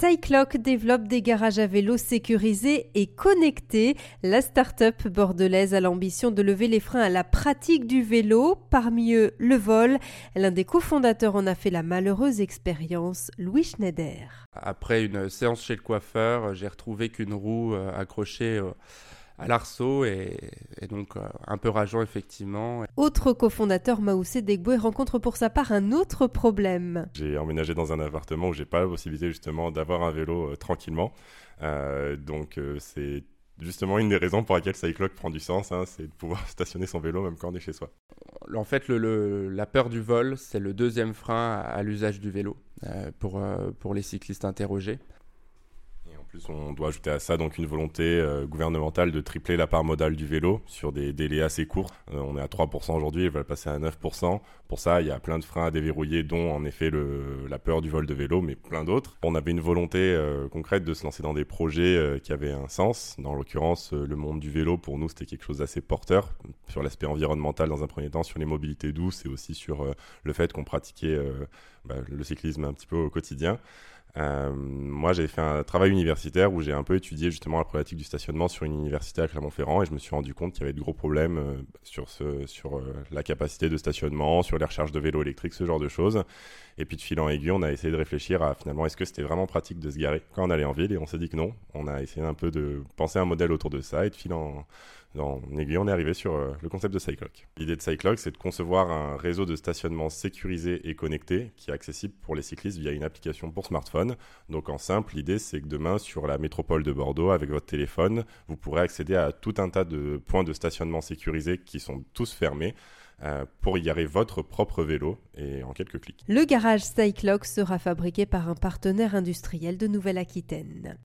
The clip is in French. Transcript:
Cycloc développe des garages à vélo sécurisés et connectés. La start-up bordelaise a l'ambition de lever les freins à la pratique du vélo, parmi eux le vol. L'un des cofondateurs en a fait la malheureuse expérience, Louis Schneider. Après une séance chez le coiffeur, j'ai retrouvé qu'une roue euh, accrochée euh, à l'arceau et, donc euh, un peu rageant effectivement. Autre cofondateur Maoussé Degboué rencontre pour sa part un autre problème. J'ai emménagé dans un appartement où j'ai pas la possibilité justement d'avoir un vélo euh, tranquillement. Euh, donc c'est justement une des raisons pour laquelle Cycloc prend du sens, hein, c'est de pouvoir stationner son vélo même quand on est chez soi. En fait, le, la peur du vol, c'est le deuxième frein à, l'usage du vélo pour, pour les cyclistes interrogés on doit ajouter à ça donc une volonté euh, gouvernementale de tripler la part modale du vélo sur des délais assez courts. Euh, on est à 3% aujourd'hui, il va passer à 9%. Pour ça, il y a plein de freins à déverrouiller, dont en effet la peur du vol de vélo, mais plein d'autres. On avait une volonté euh, concrète de se lancer dans des projets qui avaient un sens. Dans l'occurrence, le monde du vélo, pour nous, c'était quelque chose d'assez porteur sur l'aspect environnemental dans un premier temps, sur les mobilités douces et aussi sur le fait qu'on pratiquait bah, le cyclisme un petit peu au quotidien. Euh, moi, j'ai fait un travail universitaire où j'ai un peu étudié justement la problématique du stationnement sur une université à Clermont-Ferrand et je me suis rendu compte qu'il y avait de gros problèmes euh, sur, euh, la capacité de stationnement, sur les recharges de vélos électriques, ce genre de choses. Et puis de fil en aiguille, on a essayé de réfléchir à finalement est-ce que c'était vraiment pratique de se garer quand on allait en ville? Et on s'est dit que non. On a essayé un peu de penser un modèle autour de ça et de fil en, en aiguille, on est arrivé sur euh, le concept de Cyclock. L'idée de Cyclock, c'est de concevoir un réseau de stationnement sécurisé et connecté qui est accessible pour les cyclistes via une application pour smartphone. Donc en simple, l'idée, c'est que demain, sur la métropole de Bordeaux, avec votre téléphone, vous pourrez accéder à tout un tas de points de stationnement sécurisés qui sont tous fermés. Euh, pour y votre propre vélo et en quelques clics. Le garage Cyclock sera fabriqué par un partenaire industriel de Nouvelle-Aquitaine.